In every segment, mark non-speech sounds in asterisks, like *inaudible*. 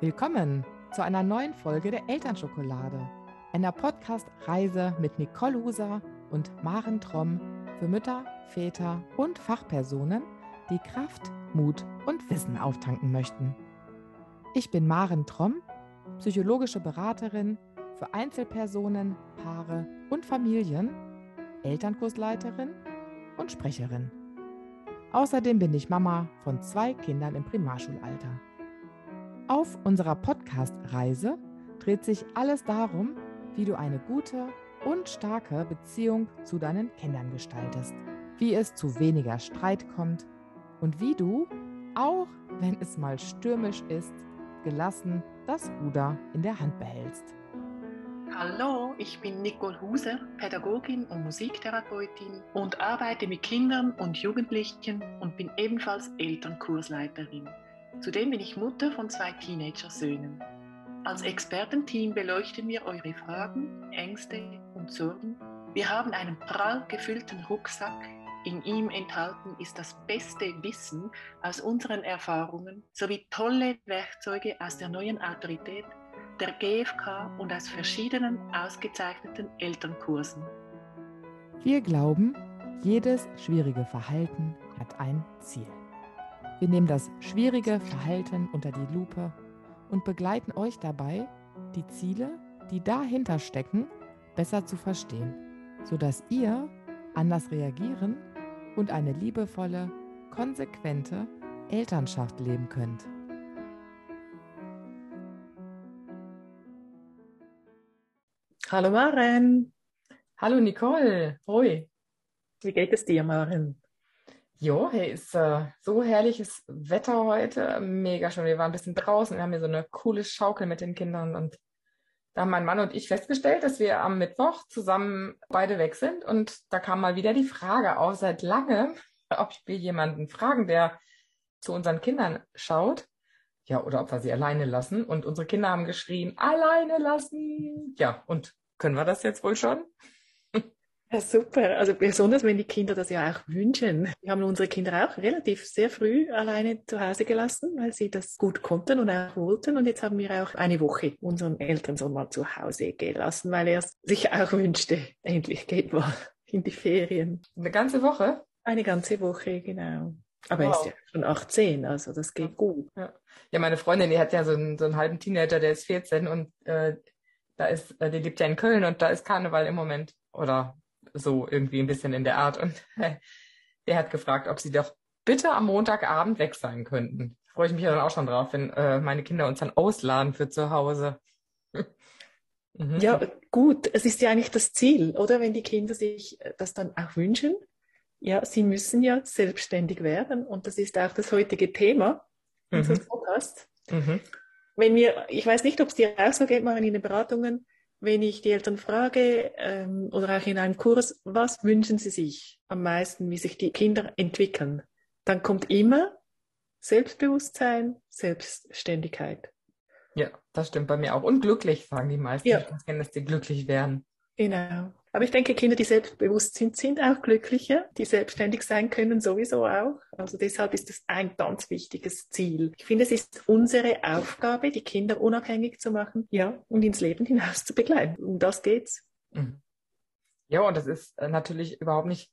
Willkommen zu einer neuen Folge der Elternschokolade, einer Podcast-Reise mit Nicole Huser und Maren Tromm für Mütter, Väter und Fachpersonen, die Kraft, Mut und Wissen auftanken möchten. Ich bin Maren Tromm, psychologische Beraterin für Einzelpersonen, Paare und Familien, Elternkursleiterin und Sprecherin. Außerdem bin ich Mama von zwei Kindern im Primarschulalter. Auf unserer Podcast-Reise dreht sich alles darum, wie du eine gute und starke Beziehung zu deinen Kindern gestaltest, wie es zu weniger Streit kommt und wie du, auch wenn es mal stürmisch ist, gelassen das Ruder in der Hand behältst. Hallo, ich bin Nicole Huse, Pädagogin und Musiktherapeutin und arbeite mit Kindern und Jugendlichen und bin ebenfalls Elternkursleiterin. Zudem bin ich Mutter von zwei Teenager-Söhnen. Als Expertenteam beleuchten wir eure Fragen, Ängste und Sorgen. Wir haben einen prall gefüllten Rucksack. In ihm enthalten ist das beste Wissen aus unseren Erfahrungen sowie tolle Werkzeuge aus der neuen Autorität, der GfK und aus verschiedenen ausgezeichneten Elternkursen. Wir glauben, jedes schwierige Verhalten hat ein Ziel. Wir nehmen das schwierige Verhalten unter die Lupe und begleiten euch dabei, die Ziele, die dahinter stecken, besser zu verstehen, sodass ihr anders reagieren und eine liebevolle, konsequente Elternschaft leben könnt. Hallo Maren. Hallo Nicole. Hoi. Wie geht es dir, Maren? Jo, hey, ist äh, so herrliches Wetter heute. Mega schön. Wir waren ein bisschen draußen. Wir haben hier so eine coole Schaukel mit den Kindern und da haben mein Mann und ich festgestellt, dass wir am Mittwoch zusammen beide weg sind. Und da kam mal wieder die Frage auf, seit langem, *laughs* ob wir jemanden fragen, der zu unseren Kindern schaut. Ja, oder ob wir sie alleine lassen. Und unsere Kinder haben geschrien, alleine lassen. Ja, und können wir das jetzt wohl schon? Ja, super. Also besonders, wenn die Kinder das ja auch wünschen. Wir haben unsere Kinder auch relativ sehr früh alleine zu Hause gelassen, weil sie das gut konnten und auch wollten. Und jetzt haben wir auch eine Woche unseren Elternsohn mal zu Hause gelassen, weil er sich auch wünschte, endlich geht mal in die Ferien. Eine ganze Woche? Eine ganze Woche, genau. Aber wow. er ist ja schon 18, also das geht gut. Ja, ja meine Freundin, die hat ja so einen, so einen halben Teenager, der ist 14 und äh, da ist, äh, die lebt ja in Köln und da ist Karneval im Moment. Oder so irgendwie ein bisschen in der Art. Und *laughs* der hat gefragt, ob sie doch bitte am Montagabend weg sein könnten. Freue ich mich ja dann auch schon drauf, wenn äh, meine Kinder uns dann ausladen für zu Hause. *laughs* mhm. Ja, gut. Es ist ja eigentlich das Ziel, oder? Wenn die Kinder sich das dann auch wünschen. Ja, sie müssen ja selbstständig werden. Und das ist auch das heutige Thema unseres mhm. Podcasts. Mhm. Wenn wir, ich weiß nicht, ob es dir auch so geht, mal in den Beratungen, wenn ich die Eltern frage ähm, oder auch in einem Kurs, was wünschen sie sich am meisten, wie sich die Kinder entwickeln, dann kommt immer Selbstbewusstsein, Selbstständigkeit. Ja, das stimmt bei mir auch. Und glücklich, sagen die meisten. Ja. Ich kann, dass die glücklich werden. Genau. Aber ich denke, Kinder, die selbstbewusst sind, sind auch glücklicher, die selbstständig sein können sowieso auch. Also deshalb ist das ein ganz wichtiges Ziel. Ich finde, es ist unsere Aufgabe, die Kinder unabhängig zu machen, ja, und ins Leben hinaus zu begleiten. Um das geht's. Mhm. Ja, und das ist äh, natürlich überhaupt nicht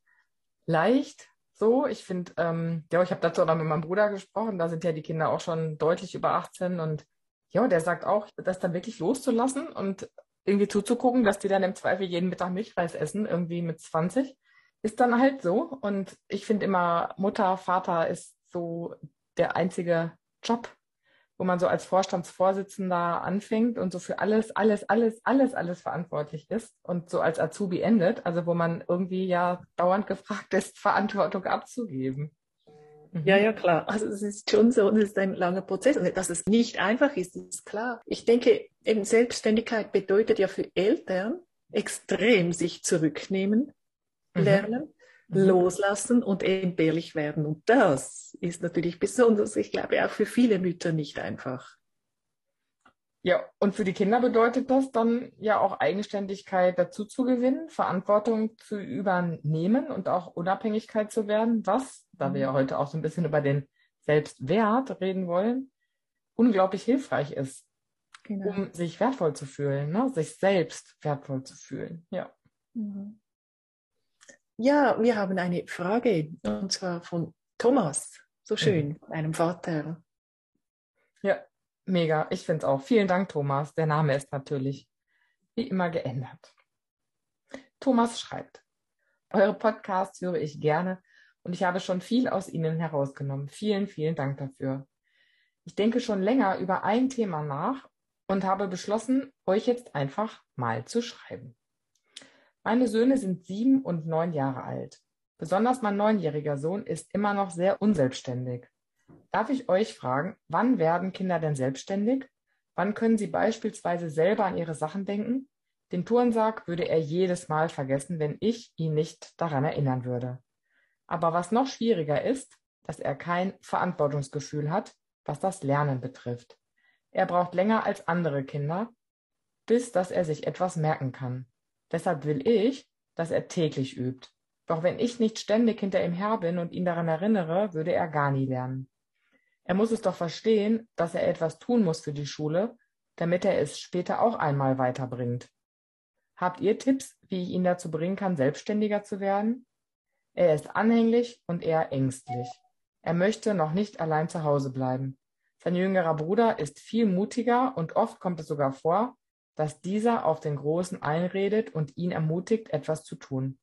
leicht, so. Ich finde, ähm, ja, ich habe dazu auch mit meinem Bruder gesprochen, da sind ja die Kinder auch schon deutlich über 18 und ja, der sagt auch, das dann wirklich loszulassen und irgendwie zuzugucken, dass die dann im Zweifel jeden Mittag Milchreis essen, irgendwie mit 20. Ist dann halt so. Und ich finde immer, Mutter, Vater ist so der einzige Job, wo man so als Vorstandsvorsitzender anfängt und so für alles, alles, alles, alles, alles verantwortlich ist und so als Azubi endet. Also wo man irgendwie ja dauernd gefragt ist, Verantwortung abzugeben. Ja, ja, klar. Also es ist schon so, das ist ein langer Prozess. Und dass es nicht einfach ist, ist klar. Ich denke, eben Selbstständigkeit bedeutet ja für Eltern extrem sich zurücknehmen, mhm. lernen, mhm. loslassen und entbehrlich werden. Und das ist natürlich besonders, ich glaube, auch für viele Mütter nicht einfach. Ja, und für die Kinder bedeutet das dann ja auch Eigenständigkeit dazu zu gewinnen, Verantwortung zu übernehmen und auch Unabhängigkeit zu werden, was, da wir ja mhm. heute auch so ein bisschen über den Selbstwert reden wollen, unglaublich hilfreich ist, Genau. um sich wertvoll zu fühlen, ne? sich selbst wertvoll zu fühlen. Ja. Mhm. Ja, wir haben eine Frage und zwar von Thomas. So schön, einem Vater. Ja, mega. Ich finde es auch. Vielen Dank, Thomas. Der Name ist natürlich wie immer geändert. Thomas schreibt, eure Podcasts höre ich gerne und ich habe schon viel aus ihnen herausgenommen. Vielen, vielen Dank dafür. Ich denke schon länger über ein Thema nach und habe beschlossen, euch jetzt einfach mal zu schreiben. Meine Söhne sind sieben und neun Jahre alt. Besonders mein neunjähriger Sohn ist immer noch sehr unselbstständig. Darf ich euch fragen, wann werden Kinder denn selbstständig? Wann können sie beispielsweise selber an ihre Sachen denken? Den Turnsack würde er jedes Mal vergessen, wenn ich ihn nicht daran erinnern würde. Aber was noch schwieriger ist, dass er kein Verantwortungsgefühl hat, was das Lernen betrifft. Er braucht länger als andere Kinder, bis dass er sich etwas merken kann. Deshalb will ich, dass er täglich übt. Doch wenn ich nicht ständig hinter ihm her bin und ihn daran erinnere, würde er gar nie lernen. Er muss es doch verstehen, dass er etwas tun muss für die Schule, damit er es später auch einmal weiterbringt. Habt ihr Tipps, wie ich ihn dazu bringen kann, selbstständiger zu werden? Er ist anhänglich und eher ängstlich. Er möchte noch nicht allein zu Hause bleiben. Sein jüngerer Bruder ist viel mutiger und oft kommt es sogar vor, dass dieser auf den Großen einredet und ihn ermutigt, etwas zu tun.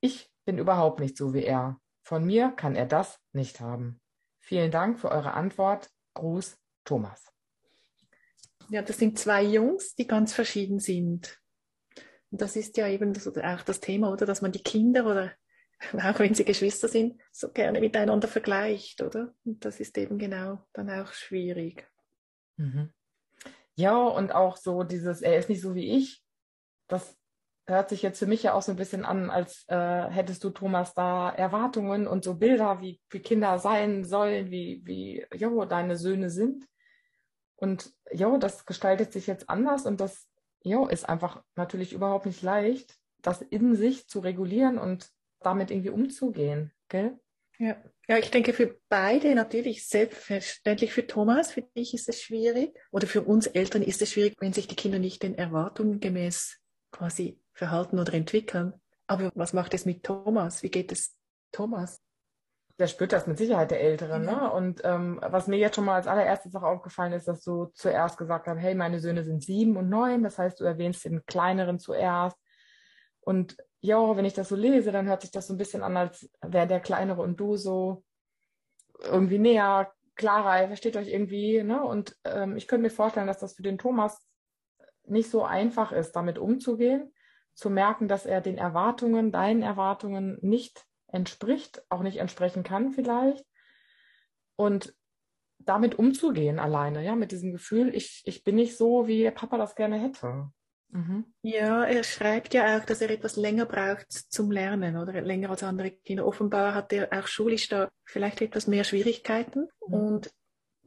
Ich bin überhaupt nicht so wie er. Von mir kann er das nicht haben. Vielen Dank für eure Antwort. Gruß, Thomas. Ja, das sind zwei Jungs, die ganz verschieden sind. Und das ist ja eben das, auch das Thema, oder? Dass man die Kinder oder *laughs* auch wenn sie Geschwister sind, so gerne miteinander vergleicht, oder? Und das ist eben genau dann auch schwierig. Mhm. Ja, und auch so dieses, er ist nicht so wie ich, das hört sich jetzt für mich ja auch so ein bisschen an, als äh, hättest du, Thomas, da Erwartungen und so Bilder, wie, wie Kinder sein sollen, wie, wie jo, deine Söhne sind. Und jo, das gestaltet sich jetzt anders und das jo, ist einfach natürlich überhaupt nicht leicht, das in sich zu regulieren und damit irgendwie umzugehen, gell? Ja. ja, ich denke für beide natürlich selbstverständlich. Für Thomas, für dich ist es schwierig oder für uns Eltern ist es schwierig, wenn sich die Kinder nicht den Erwartungen gemäß quasi verhalten oder entwickeln. Aber was macht es mit Thomas? Wie geht es Thomas? Der spürt das mit Sicherheit, der Ältere. Ja. Ne? Und ähm, was mir jetzt schon mal als allererstes auch aufgefallen ist, dass du zuerst gesagt hast, hey, meine Söhne sind sieben und neun. Das heißt, du erwähnst den kleineren zuerst. Und ja, wenn ich das so lese, dann hört sich das so ein bisschen an, als wäre der Kleinere und du so irgendwie näher, klarer, ihr versteht euch irgendwie. Ne? Und ähm, ich könnte mir vorstellen, dass das für den Thomas nicht so einfach ist, damit umzugehen, zu merken, dass er den Erwartungen, deinen Erwartungen nicht entspricht, auch nicht entsprechen kann vielleicht. Und damit umzugehen alleine, ja, mit diesem Gefühl, ich, ich bin nicht so, wie Papa das gerne hätte. Mhm. Ja, er schreibt ja auch, dass er etwas länger braucht zum Lernen oder länger als andere Kinder. Offenbar hat er auch schulisch da vielleicht etwas mehr Schwierigkeiten. Mhm. Und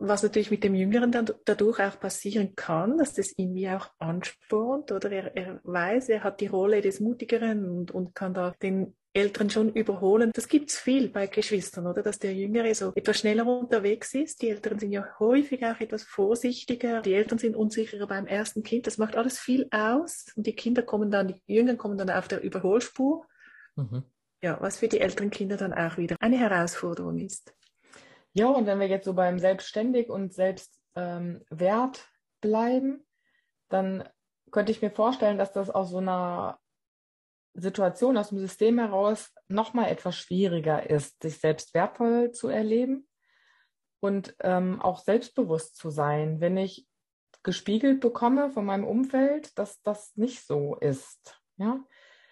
was natürlich mit dem Jüngeren dann dadurch auch passieren kann, dass das ihn wie auch anspornt oder er, er weiß, er hat die Rolle des Mutigeren und, und kann da den Eltern schon überholen. Das gibt's viel bei Geschwistern, oder? Dass der Jüngere so etwas schneller unterwegs ist. Die Eltern sind ja häufig auch etwas vorsichtiger. Die Eltern sind unsicherer beim ersten Kind. Das macht alles viel aus. Und die Kinder kommen dann, die Jüngeren kommen dann auf der Überholspur. Mhm. Ja, was für die älteren Kinder dann auch wieder eine Herausforderung ist. Ja, und wenn wir jetzt so beim Selbstständig und Selbstwert ähm, bleiben, dann könnte ich mir vorstellen, dass das aus so einer Situation aus dem System heraus nochmal etwas schwieriger ist, sich selbst wertvoll zu erleben und ähm, auch selbstbewusst zu sein, wenn ich gespiegelt bekomme von meinem Umfeld, dass das nicht so ist. Ja.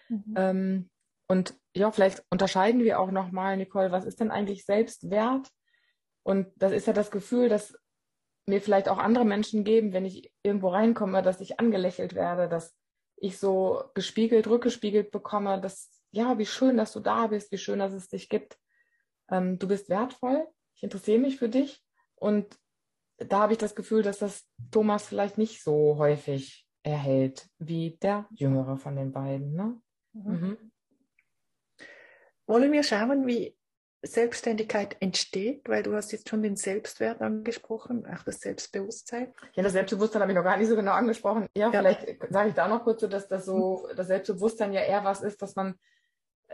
Mhm. Ähm, und ja, vielleicht unterscheiden wir auch nochmal, Nicole, was ist denn eigentlich Selbstwert? Und das ist ja das Gefühl, dass mir vielleicht auch andere Menschen geben, wenn ich irgendwo reinkomme, dass ich angelächelt werde, dass ich so gespiegelt, rückgespiegelt bekomme, dass, ja, wie schön, dass du da bist, wie schön, dass es dich gibt. Ähm, du bist wertvoll, ich interessiere mich für dich. Und da habe ich das Gefühl, dass das Thomas vielleicht nicht so häufig erhält wie der Jüngere von den beiden. Ne? Mhm. Mhm. Wollen wir schauen, wie Selbstständigkeit entsteht, weil du hast jetzt schon den Selbstwert angesprochen, auch das Selbstbewusstsein. Ja, das Selbstbewusstsein habe ich noch gar nicht so genau angesprochen. Ja, ja. vielleicht sage ich da noch kurz so, dass das so, das Selbstbewusstsein ja eher was ist, dass man,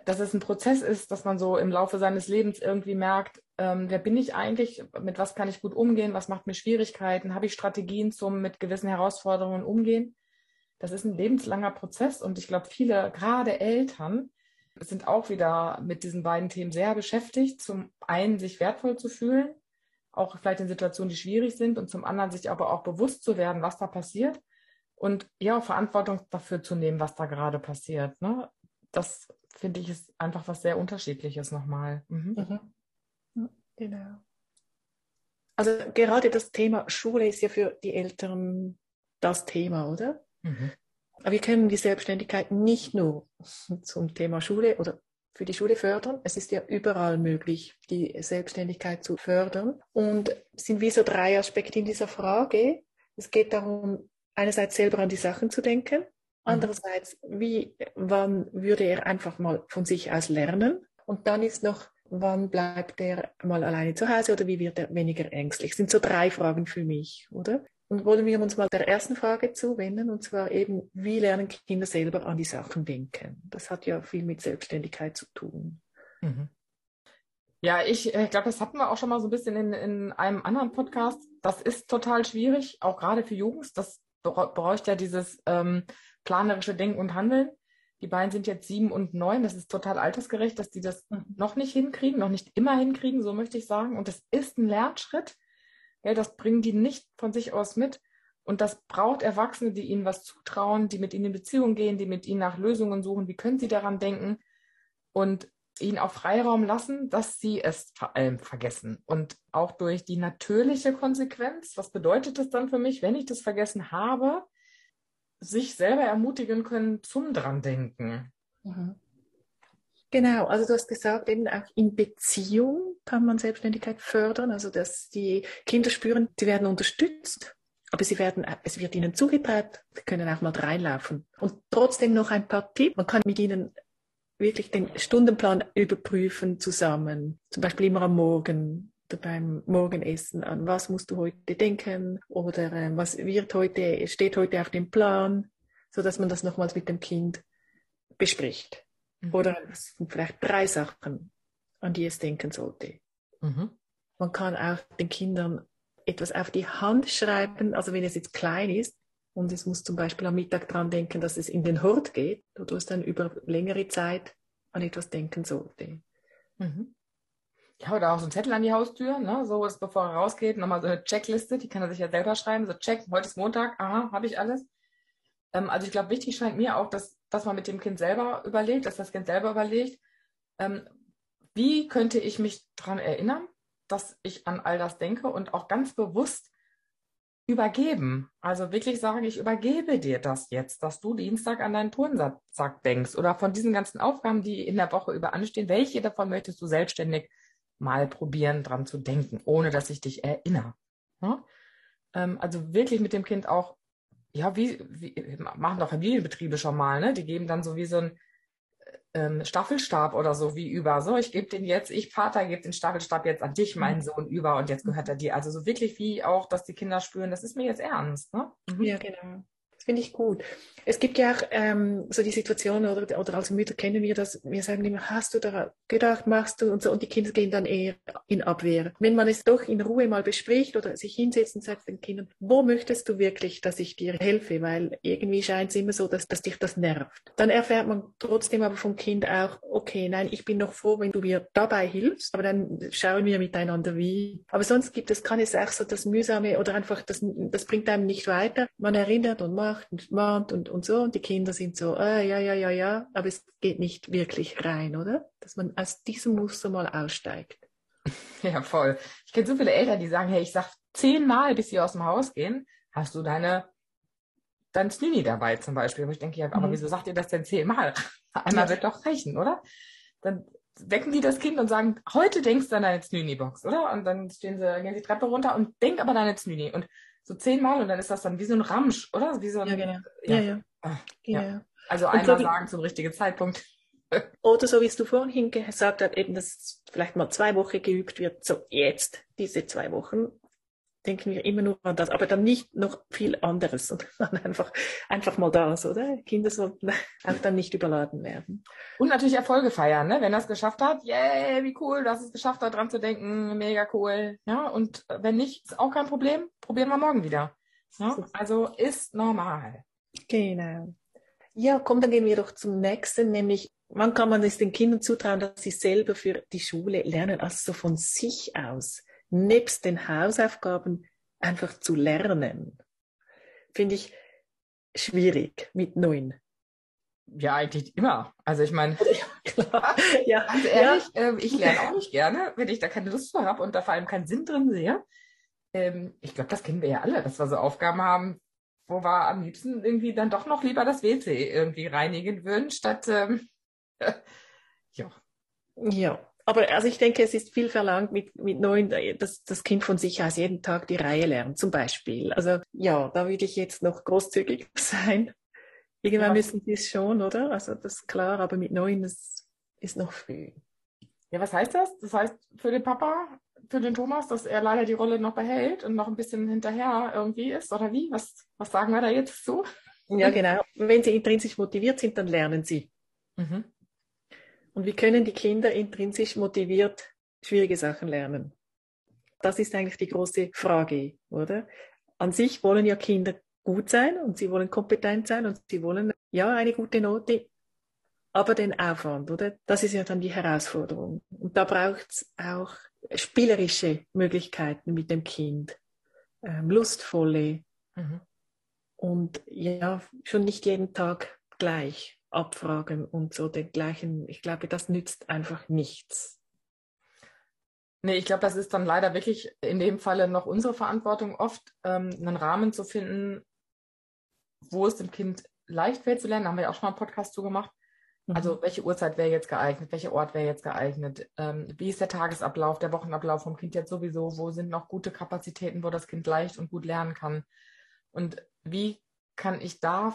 dass es ein Prozess ist, dass man so im Laufe seines Lebens irgendwie merkt, ähm, wer bin ich eigentlich, mit was kann ich gut umgehen, was macht mir Schwierigkeiten, habe ich Strategien zum mit gewissen Herausforderungen umgehen. Das ist ein lebenslanger Prozess und ich glaube, viele, gerade Eltern, sind auch wieder mit diesen beiden Themen sehr beschäftigt. Zum einen sich wertvoll zu fühlen, auch vielleicht in Situationen, die schwierig sind, und zum anderen sich aber auch bewusst zu werden, was da passiert und ja, Verantwortung dafür zu nehmen, was da gerade passiert. Ne? Das finde ich ist einfach was sehr Unterschiedliches nochmal. Mhm. Mhm. Genau. Also gerade das Thema Schule ist ja für die Eltern das Thema, oder? Mhm. Aber wir können die Selbstständigkeit nicht nur *laughs* zum Thema Schule oder für die Schule fördern. Es ist ja überall möglich, die Selbstständigkeit zu fördern. Und es sind wie so drei Aspekte in dieser Frage. Es geht darum, einerseits selber an die Sachen zu denken, mhm. andererseits, wie, wann würde er einfach mal von sich aus lernen? Und dann ist noch, wann bleibt er mal alleine zu Hause oder wie wird er weniger ängstlich? Das sind so drei Fragen für mich, oder? Und wollen wir uns mal der ersten Frage zuwenden, und zwar eben, wie lernen Kinder selber an die Sachen denken? Das hat ja viel mit Selbstständigkeit zu tun. Mhm. Ja, ich, äh, glaube, das hatten wir auch schon mal so ein bisschen in, in einem anderen Podcast. Das ist total schwierig, auch gerade für Jungs. Das bräuchte ja dieses ähm, planerische Denken und Handeln. Die beiden sind jetzt sieben und neun. Das ist total altersgerecht, dass die das mhm. noch nicht hinkriegen, noch nicht immer hinkriegen, so möchte ich sagen. Und das ist ein Lernschritt. Ja, das bringen die nicht von sich aus mit. Und das braucht Erwachsene, die ihnen was zutrauen, die mit ihnen in Beziehung gehen, die mit ihnen nach Lösungen suchen. Wie können sie daran denken? Und ihnen auch Freiraum lassen, dass sie es vor allem vergessen. Und auch durch die natürliche Konsequenz, was bedeutet das dann für mich, wenn ich das vergessen habe, sich selber ermutigen können zum dran denken. Mhm. Genau, also du hast gesagt, eben auch in Beziehung kann man Selbstständigkeit fördern, also dass die Kinder spüren, sie werden unterstützt, aber sie werden, es wird ihnen zugetraut, sie können auch mal reinlaufen. Und trotzdem noch ein paar Tipps. Man kann mit ihnen wirklich den Stundenplan überprüfen zusammen. Zum Beispiel immer am Morgen oder beim Morgenessen an was musst du heute denken oder äh, was wird heute, steht heute auf dem Plan, so dass man das nochmals mit dem Kind bespricht. Mhm. Oder es sind vielleicht drei Sachen, an die es denken sollte. Mhm. Man kann auch den Kindern etwas auf die Hand schreiben, also wenn es jetzt klein ist und es muss zum Beispiel am Mittag dran denken, dass es in den Hort geht, oder es dann über längere Zeit an etwas denken sollte. Mhm. Ja, oder auch so ein Zettel an die Haustür, ne? so ist, bevor er rausgeht, nochmal so eine Checkliste, die kann er sich ja selber schreiben, so check, heute ist Montag, aha, habe ich alles. Ähm, also ich glaube, wichtig scheint mir auch, dass dass man mit dem Kind selber überlegt, dass das Kind selber überlegt, ähm, wie könnte ich mich daran erinnern, dass ich an all das denke und auch ganz bewusst übergeben. Also wirklich sagen, ich übergebe dir das jetzt, dass du Dienstag an deinen Turnsack denkst oder von diesen ganzen Aufgaben, die in der Woche über anstehen, welche davon möchtest du selbstständig mal probieren, dran zu denken, ohne dass ich dich erinnere. Ja? Ähm, also wirklich mit dem Kind auch ja, wie, wie machen doch Familienbetriebe schon mal, ne? Die geben dann so wie so ein ähm, Staffelstab oder so wie über. So, ich gebe den jetzt, ich Vater gebe den Staffelstab jetzt an dich, meinen mhm. Sohn, über und jetzt gehört er dir. Also so wirklich wie auch, dass die Kinder spüren, das ist mir jetzt ernst. Ne? Mhm. Ja, genau finde ich gut. Es gibt ja auch ähm, so die Situation, oder, oder als Mütter kennen wir das, wir sagen immer, hast du da gedacht, machst du und so, und die Kinder gehen dann eher in Abwehr. Wenn man es doch in Ruhe mal bespricht oder sich hinsetzt und sagt den Kindern, wo möchtest du wirklich, dass ich dir helfe? Weil irgendwie scheint es immer so, dass, dass dich das nervt. Dann erfährt man trotzdem aber vom Kind auch, okay, nein, ich bin noch froh, wenn du mir dabei hilfst, aber dann schauen wir miteinander wie. Aber sonst gibt es, kann es auch so das Mühsame oder einfach, das, das bringt einem nicht weiter. Man erinnert und macht macht und mahnt und, und so. Und die Kinder sind so, äh, ja, ja, ja, ja, aber es geht nicht wirklich rein, oder? Dass man aus diesem Muster mal aussteigt. *laughs* Ja, voll. Ich kenne so viele Eltern, die sagen, hey, ich sag zehnmal, bis sie aus dem Haus gehen, hast du deine dein Snini dabei zum Beispiel. Wo ich denke, ja, aber mhm. wieso sagt ihr das denn zehnmal? *laughs* Einmal ja. wird doch reichen, oder? Dann wecken die das Kind und sagen, heute denkst du an deine Snini-Box, oder? Und dann stehen sie, gehen die Treppe runter und denk aber deine Snini. Und so zehnmal und dann ist das dann wie so ein Ramsch, oder? Wie so ein, ja, genau. Ja, ja. Ja. ja. Also einmal so, sagen zum richtigen Zeitpunkt. *laughs* Oder so wie es du vorhin gesagt hast, eben, dass vielleicht mal zwei Wochen geübt wird, so jetzt, diese zwei Wochen, denken wir immer nur an das, aber dann nicht noch viel anderes, *laughs* sondern einfach, einfach mal das, oder? Kinder sollten *laughs* auch dann nicht überladen werden. Und natürlich Erfolge feiern, ne? Wenn er es geschafft hat, yay, wie cool, du hast es geschafft, da dran zu denken, mega cool. Ja, und wenn nicht, ist auch kein Problem, probieren wir morgen wieder. Ja? Also ist normal. Genau. Ja, komm, dann gehen wir doch zum nächsten, nämlich wann kann man es den Kindern zutrauen, dass sie selber für die Schule lernen, also so von sich aus nebst den Hausaufgaben einfach zu lernen, finde ich schwierig mit neun. Ja, eigentlich immer. Also ich meine, *laughs* ja, *laughs* ja, ganz ehrlich, ja. äh, ich lerne auch nicht gerne, wenn ich da keine Lust zu habe und da vor allem keinen Sinn drin sehe. Ähm, ich glaube, das kennen wir ja alle, dass wir so Aufgaben haben, wo wir am liebsten irgendwie dann doch noch lieber das WC irgendwie reinigen würden, statt ähm, *laughs* ja. Ja, aber also ich denke, es ist viel verlangt mit, mit neun, dass das Kind von sich aus jeden Tag die Reihe lernt, zum Beispiel. Also ja, da würde ich jetzt noch großzügig *laughs* sein. Irgendwann ja. müssen sie es schon, oder? Also das ist klar, aber mit neun ist, ist noch früh. Ja, was heißt das? Das heißt für den Papa, für den Thomas, dass er leider die Rolle noch behält und noch ein bisschen hinterher irgendwie ist, oder wie? Was, was sagen wir da jetzt so? Ja, *laughs* genau. Wenn sie intrinsisch motiviert sind, dann lernen sie. Mhm. Und wie können die Kinder intrinsisch motiviert schwierige Sachen lernen? Das ist eigentlich die große Frage, oder? An sich wollen ja Kinder gut sein und sie wollen kompetent sein und sie wollen ja eine gute Note, aber den Aufwand, oder? Das ist ja dann die Herausforderung. Und da braucht es auch spielerische Möglichkeiten mit dem Kind, ähm, lustvolle mhm. und ja, schon nicht jeden Tag gleich abfragen und so den gleichen. Ich glaube, das nützt einfach nichts. Nee, ich glaube, das ist dann leider wirklich in dem Falle noch unsere Verantwortung, oft ähm, einen Rahmen zu finden, wo es dem Kind leicht fällt zu lernen. Da haben wir ja auch schon mal einen Podcast zu gemacht. Mhm. Also welche Uhrzeit wäre jetzt geeignet, welcher Ort wäre jetzt geeignet, ähm, wie ist der Tagesablauf, der Wochenablauf vom Kind jetzt sowieso, wo sind noch gute Kapazitäten, wo das Kind leicht und gut lernen kann. Und wie kann ich da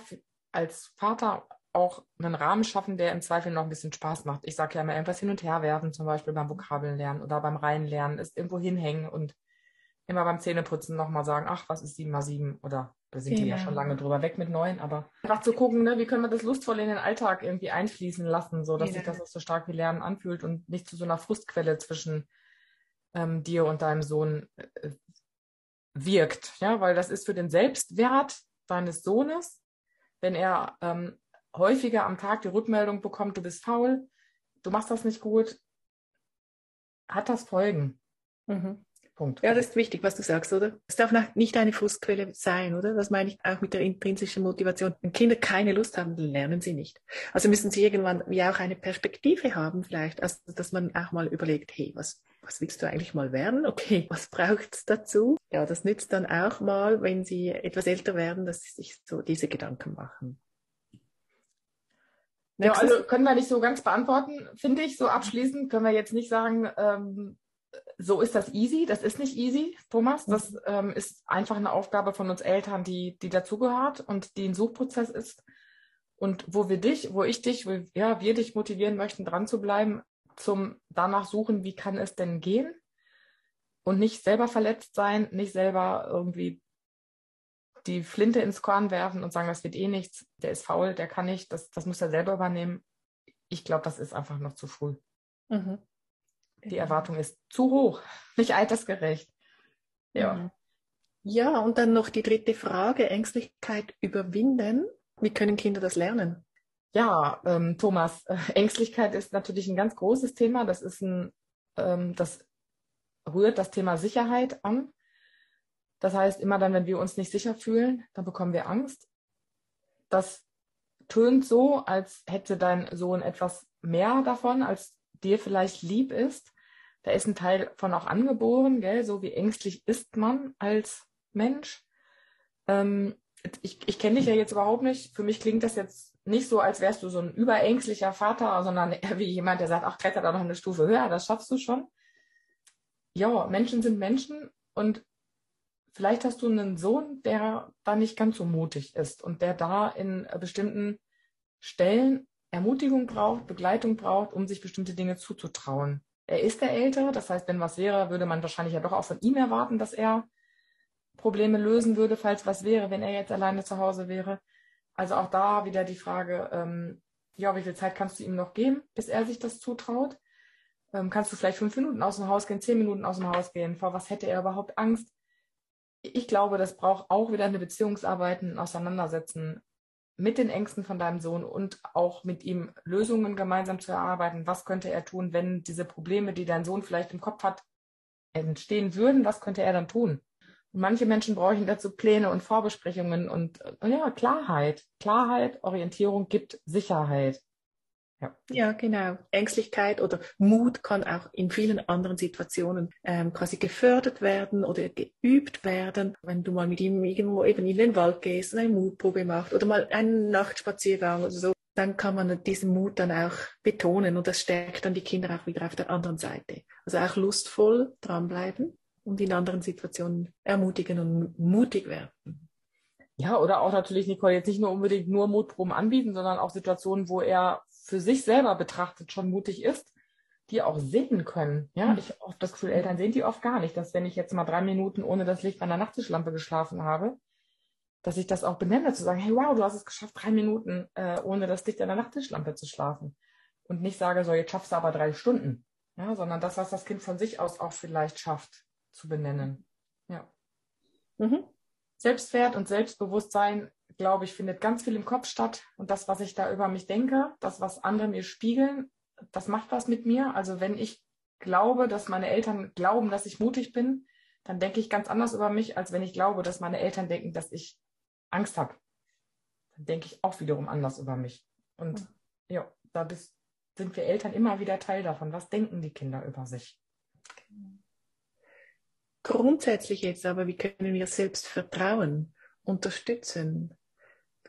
als Vater auch einen Rahmen schaffen, der im Zweifel noch ein bisschen Spaß macht. Ich sage ja immer irgendwas hin und her werfen, zum Beispiel beim Vokabeln lernen oder beim Reinlernen, ist irgendwo hinhängen und immer beim Zähneputzen nochmal sagen, ach, was ist 7 mal 7? Oder da sind genau. die ja schon lange drüber weg mit 9, aber einfach zu gucken, ne, wie können wir das lustvoll in den Alltag irgendwie einfließen lassen, so dass genau. sich das auch so stark wie Lernen anfühlt und nicht zu so einer Frustquelle zwischen ähm, dir und deinem Sohn äh, wirkt. Ja, weil das ist für den Selbstwert deines Sohnes, wenn er ähm, häufiger am Tag die Rückmeldung bekommt, du bist faul, du machst das nicht gut, hat das Folgen. Mhm. Punkt. Ja, das ist wichtig, was du sagst, oder? Es darf nicht eine Frustquelle sein, oder? Das meine ich auch mit der intrinsischen Motivation. Wenn Kinder keine Lust haben, dann lernen sie nicht. Also müssen sie irgendwann wie auch eine Perspektive haben, vielleicht, also dass man auch mal überlegt, hey, was, was willst du eigentlich mal werden? Okay, *laughs* was braucht es dazu? Ja, das nützt dann auch mal, wenn sie etwas älter werden, dass sie sich so diese Gedanken machen. Ja, also können wir nicht so ganz beantworten, finde ich. So abschließend können wir jetzt nicht sagen, ähm, so ist das easy. Das ist nicht easy, Thomas. Das ähm, ist einfach eine Aufgabe von uns Eltern, die, die dazugehört und die ein Suchprozess ist. Und wo wir dich, wo ich dich, wo ja, wir dich motivieren möchten, dran zu bleiben, zum danach suchen, wie kann es denn gehen? Und nicht selber verletzt sein, nicht selber irgendwie die Flinte ins Korn werfen und sagen, das wird eh nichts, der ist faul, der kann nicht, das, das muss er selber übernehmen. Ich glaube, das ist einfach noch zu früh. Mhm. Die Erwartung ist zu hoch, *laughs* nicht altersgerecht. Ja. Mhm. Ja, und dann noch die dritte Frage, Ängstlichkeit überwinden. Wie können Kinder das lernen? Ja, ähm, Thomas, äh, Ängstlichkeit ist natürlich ein ganz großes Thema. Das ist ein, ähm, das rührt das Thema Sicherheit an. Das heißt, immer dann, wenn wir uns nicht sicher fühlen, dann bekommen wir Angst. Das tönt so, als hätte dein Sohn etwas mehr davon, als dir vielleicht lieb ist. Da ist ein Teil von auch angeboren, gell? so wie ängstlich ist man als Mensch. Ähm, ich ich kenne dich ja jetzt überhaupt nicht. Für mich klingt das jetzt nicht so, als wärst du so ein überängstlicher Vater, sondern eher *laughs* wie jemand, der sagt, ach, kletter da noch eine Stufe höher, das schaffst du schon. Ja, Menschen sind Menschen und vielleicht hast du einen Sohn, der da nicht ganz so mutig ist und der da in bestimmten Stellen Ermutigung braucht, Begleitung braucht, um sich bestimmte Dinge zuzutrauen. Er ist der Ältere, das heißt, wenn was wäre, würde man wahrscheinlich ja doch auch von ihm erwarten, dass er Probleme lösen würde, falls was wäre, wenn er jetzt alleine zu Hause wäre. Also auch da wieder die Frage, ähm, ja, wie viel Zeit kannst du ihm noch geben, bis er sich das zutraut? Ähm, kannst du vielleicht fünf Minuten aus dem Haus gehen, zehn Minuten aus dem Haus gehen? Vor was hätte er überhaupt Angst? Ich glaube, das braucht auch wieder eine Beziehungsarbeit, ein Auseinandersetzen mit den Ängsten von deinem Sohn und auch mit ihm Lösungen gemeinsam zu erarbeiten. Was könnte er tun, wenn diese Probleme, die dein Sohn vielleicht im Kopf hat, entstehen würden? Was könnte er dann tun? Und manche Menschen brauchen dazu Pläne und Vorbesprechungen und ja, Klarheit. Klarheit, Orientierung gibt Sicherheit. Ja. ja, genau. Ängstlichkeit oder Mut kann auch in vielen anderen Situationen ähm, quasi gefördert werden oder geübt werden. Wenn du mal mit ihm irgendwo eben in den Wald gehst und eine Mutprobe machst oder mal einen Nachtspaziergang oder so, dann kann man diesen Mut dann auch betonen und das stärkt dann die Kinder auch wieder auf der anderen Seite. Also auch lustvoll dranbleiben und in anderen Situationen ermutigen und mutig werden. Ja, oder auch natürlich, Nicole, jetzt nicht nur unbedingt nur Mutproben anbieten, sondern auch Situationen, wo er für sich selber betrachtet schon mutig ist, die auch sehen können. Ja, mhm. ich habe oft das Gefühl, Eltern sehen die oft gar nicht, dass wenn ich jetzt mal drei Minuten ohne das Licht meiner Nachttischlampe geschlafen habe, dass ich das auch benenne, zu sagen, hey, wow, du hast es geschafft, drei Minuten äh, ohne das Licht einer Nachttischlampe zu schlafen. Und nicht sage, so, jetzt schaffst du aber drei Stunden. Ja, sondern das, was das Kind von sich aus auch vielleicht schafft, zu benennen. Ja. Mhm. Selbstwert und Selbstbewusstsein, glaube ich, findet ganz viel im Kopf statt. Und das, was ich da über mich denke, das, was andere mir spiegeln, das macht was mit mir. Also wenn ich glaube, dass meine Eltern glauben, dass ich mutig bin, dann denke ich ganz anders über mich, als wenn ich glaube, dass meine Eltern denken, dass ich Angst habe. Dann denke ich auch wiederum anders über mich. Und ja, da bist, sind wir Eltern immer wieder Teil davon. Was denken die Kinder über sich? Grundsätzlich jetzt aber, wie können wir selbst vertrauen, unterstützen?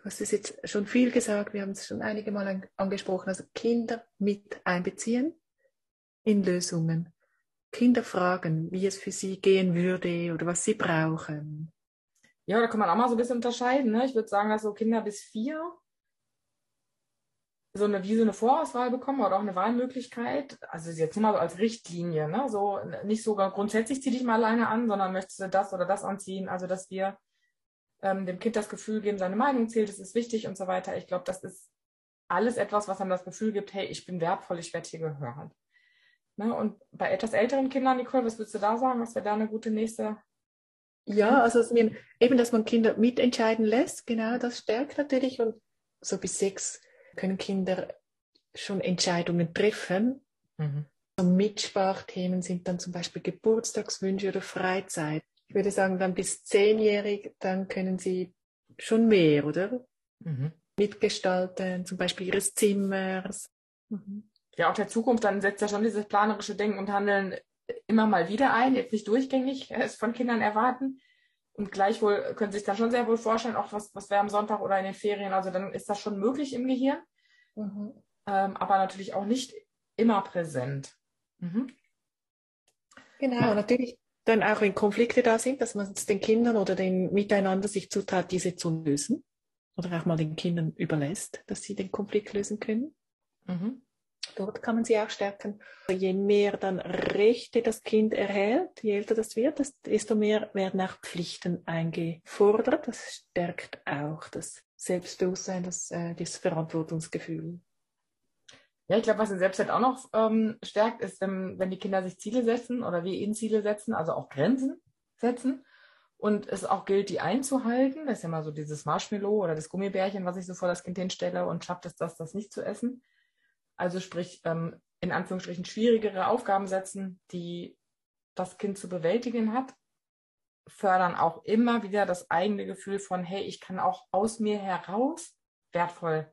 Du hast es jetzt schon viel gesagt, wir haben es schon einige Mal angesprochen, also Kinder mit einbeziehen in Lösungen. Kinder fragen, wie es für sie gehen würde oder was sie brauchen. Ja, da kann man auch mal so ein bisschen unterscheiden. Ne? Ich würde sagen, dass so Kinder bis vier so eine, wie so eine Vorauswahl bekommen oder auch eine Wahlmöglichkeit. Also jetzt nur mal so als Richtlinie, ne? So nicht sogar grundsätzlich zieh dich mal alleine an, sondern möchtest du das oder das anziehen. Also dass wir ähm, dem Kind das Gefühl geben, seine Meinung zählt, das ist wichtig und so weiter. Ich glaube, das ist alles etwas, was einem das Gefühl gibt, hey, ich bin wertvoll, ich werde hier gehört. Ne? Und bei etwas älteren Kindern, Nicole, was würdest du da sagen? Was wäre da eine gute nächste? Ja, also eben, dass man Kinder mitentscheiden lässt, genau, das stärkt natürlich und so bis sechs können Kinder schon Entscheidungen treffen. Mhm. Mitsprachthemen sind dann zum Beispiel Geburtstagswünsche oder Freizeit. Ich würde sagen, dann bis zehnjährig, dann können sie schon mehr, oder? Mhm. Mitgestalten, zum Beispiel ihres Zimmers. Mhm. Ja, auch der Zukunft, dann setzt ja schon dieses planerische Denken und Handeln immer mal wieder ein, jetzt nicht durchgängig *laughs* es von Kindern erwarten. Und gleichwohl können Sie sich dann schon sehr wohl vorstellen, auch was, was wäre am Sonntag oder in den Ferien. Also dann ist das schon möglich im Gehirn, mhm. ähm, aber natürlich auch nicht immer präsent. Mhm. Genau, natürlich dann auch wenn Konflikte da sind, dass man es den Kindern oder den Miteinander sich zutraut, diese zu lösen. Oder auch mal den Kindern überlässt, dass sie den Konflikt lösen können. Mhm. Dort kann man sie auch stärken. Je mehr dann Rechte das Kind erhält, je älter das wird, desto mehr werden auch Pflichten eingefordert. Das stärkt auch das Selbstbewusstsein, das, äh, das Verantwortungsgefühl. Ja, ich glaube, was den Selbstwert auch noch ähm, stärkt, ist, wenn, wenn die Kinder sich Ziele setzen oder wir ihnen Ziele setzen, also auch Grenzen setzen. Und es auch gilt, die einzuhalten. Das ist ja mal so dieses Marshmallow oder das Gummibärchen, was ich so vor das Kind hinstelle und schafft es das, das nicht zu essen also sprich ähm, in Anführungsstrichen schwierigere Aufgaben setzen, die das Kind zu bewältigen hat, fördern auch immer wieder das eigene Gefühl von, hey, ich kann auch aus mir heraus wertvoll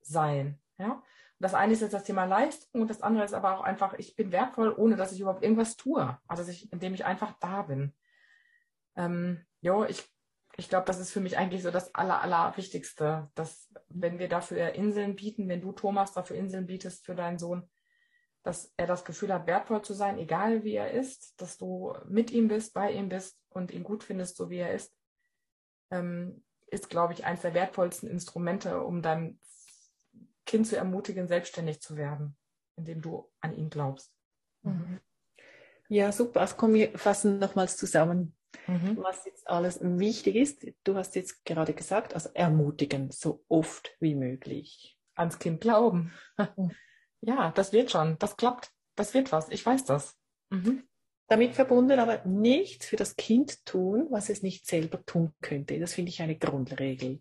sein. Ja? Das eine ist jetzt das Thema Leistung und das andere ist aber auch einfach, ich bin wertvoll, ohne dass ich überhaupt irgendwas tue. Also ich, indem ich einfach da bin. Ähm, jo, ich ich glaube, das ist für mich eigentlich so das Aller, Allerwichtigste, dass wenn wir dafür Inseln bieten, wenn du, Thomas, dafür Inseln bietest für deinen Sohn, dass er das Gefühl hat, wertvoll zu sein, egal wie er ist, dass du mit ihm bist, bei ihm bist und ihn gut findest, so wie er ist, ähm, ist, glaube ich, eines der wertvollsten Instrumente, um deinem Kind zu ermutigen, selbstständig zu werden, indem du an ihn glaubst. Mhm. Ja, super. Also komm, wir fassen nochmals zusammen, Mhm. was jetzt alles wichtig ist. Du hast jetzt gerade gesagt, also ermutigen, so oft wie möglich. Ans Kind glauben. ja, das wird schon. Das klappt. Das wird was. Ich weiß das. Mhm. Damit verbunden aber nichts für das Kind tun, was es nicht selber tun könnte. Das finde ich eine Grundregel.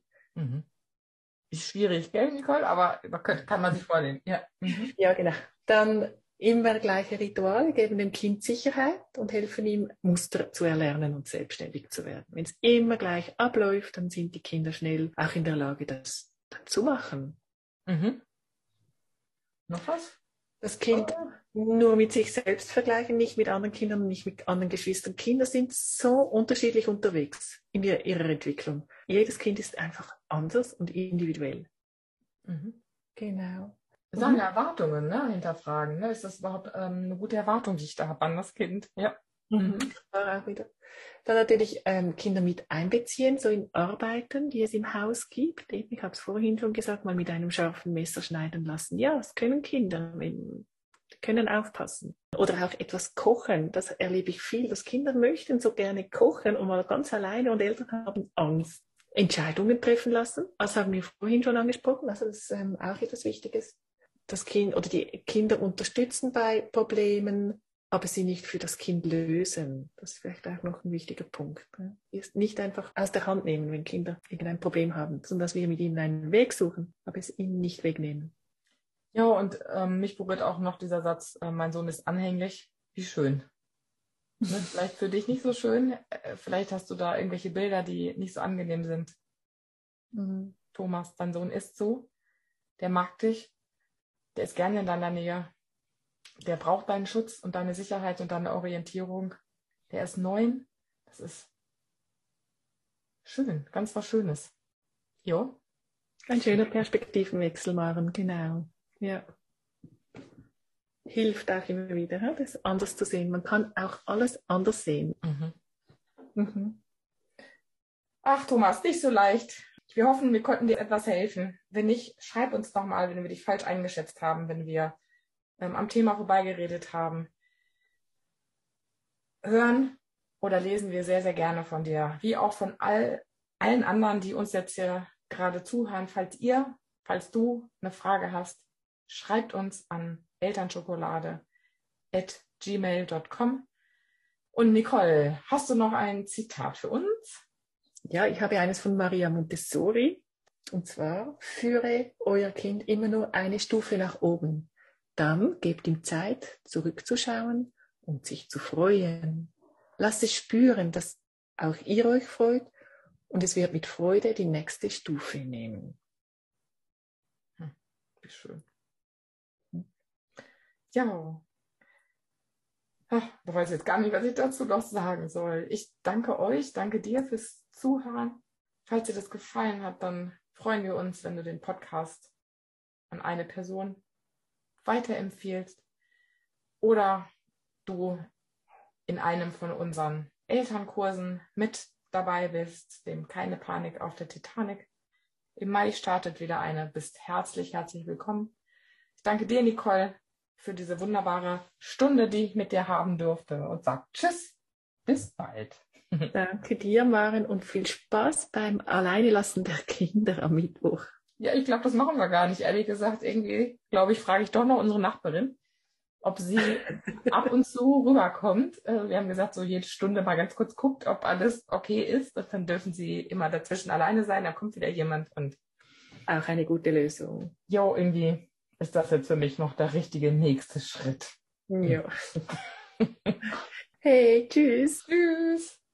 Ist schwierig, gell, Nicole? Aber da kann, kann man sich vornehmen. Ja. Mhm. Ja, genau. Dann immer gleiche Rituale geben dem Kind Sicherheit und helfen ihm, Muster zu erlernen und selbstständig zu werden. Wenn es immer gleich abläuft, dann sind die Kinder schnell auch in der Lage, das dann zu machen. Mhm. Noch was? Das Kind nur mit sich selbst vergleichen, nicht mit anderen Kindern, nicht mit anderen Geschwistern. Kinder sind so unterschiedlich unterwegs in ihrer, ihrer Entwicklung. Jedes Kind ist einfach anders und individuell. Mhm. Genau. Seine Erwartungen ne, hinterfragen. Ne? Ist das überhaupt ähm, eine gute Erwartung, die ich da habe an das Kind? Ja. Mhm. War auch wieder. Dann natürlich ähm, Kinder mit einbeziehen, so in Arbeiten, die es im Haus gibt. Eben, ich habe es vorhin schon gesagt, mal mit einem scharfen Messer schneiden lassen. Ja, das können Kinder, wenn, können aufpassen. Oder auch etwas kochen, das erlebe ich viel, dass Kinder möchten so gerne kochen und mal ganz alleine und Eltern haben Angst. Entscheidungen treffen lassen, das haben wir vorhin schon angesprochen, also das ist ähm, auch etwas Wichtiges. Das Kind oder die Kinder unterstützen bei Problemen, aber sie nicht für das Kind lösen. Das ist vielleicht auch noch ein wichtiger Punkt. Ne? Ist nicht einfach aus der Hand nehmen, wenn Kinder irgendein Problem haben, sondern dass wir mit ihnen einen Weg suchen, aber es ihnen nicht wegnehmen. Ja, und ähm, mich berührt auch noch dieser Satz, äh, mein Sohn ist anhänglich. Wie schön. *laughs* Ne? Vielleicht für dich nicht so schön. Äh, vielleicht hast du da irgendwelche Bilder, die nicht so angenehm sind. Mhm. Thomas, dein Sohn ist so. Der mag dich. Der ist gerne in deiner Nähe. Der braucht deinen Schutz und deine Sicherheit und deine Orientierung. Der ist neun. Das ist schön, ganz was Schönes. Jo. Ein schöner Perspektivenwechsel machen, genau. Ja. Hilft auch immer wieder, das anders zu sehen. Man kann auch alles anders sehen. Mhm. Mhm. Ach, Thomas, nicht so leicht. Wir hoffen, wir konnten dir etwas helfen. Wenn nicht, schreib uns doch mal, wenn wir dich falsch eingeschätzt haben, wenn wir ähm, am Thema vorbeigeredet haben. Hören oder lesen wir sehr, sehr gerne von dir, wie auch von all, allen anderen, die uns jetzt hier gerade zuhören. Falls ihr, falls du eine Frage hast, schreibt uns an elternschokolade.gmail.com. Und Nicole, hast du noch ein Zitat für uns? Ja, ich habe eines von Maria Montessori. Und zwar, führe euer Kind immer nur eine Stufe nach oben. Dann gebt ihm Zeit, zurückzuschauen und sich zu freuen. Lasst es spüren, dass auch ihr euch freut und es wird mit Freude die nächste Stufe nehmen. Hm, wie schön. Ja. Ach, da weiß ich jetzt gar nicht, was ich dazu noch sagen soll. Ich danke euch, danke dir fürs Zuhören. Falls dir das gefallen hat, dann freuen wir uns, wenn du den Podcast an eine Person weiterempfiehlst oder du in einem von unseren Elternkursen mit dabei bist, dem Keine Panik auf der Titanic. Im Mai startet wieder eine. Bist herzlich, herzlich willkommen. Ich danke dir, Nicole, für diese wunderbare Stunde, die ich mit dir haben durfte und sag Tschüss, bis bald. Danke dir, Maren, und viel Spaß beim Alleinelassen der Kinder am Mittwoch. Ja, ich glaube, das machen wir gar nicht, ehrlich gesagt. Irgendwie, glaube ich, frage ich doch noch unsere Nachbarin, ob sie *laughs* ab und zu rüberkommt. Äh, Wir haben gesagt, so jede Stunde mal ganz kurz guckt, ob alles okay ist. Und dann dürfen sie immer dazwischen alleine sein. Dann kommt wieder jemand und Auch eine gute Lösung. jo, irgendwie ist das jetzt für mich noch der richtige nächste Schritt. Ja. *laughs* hey, tschüss. Tschüss.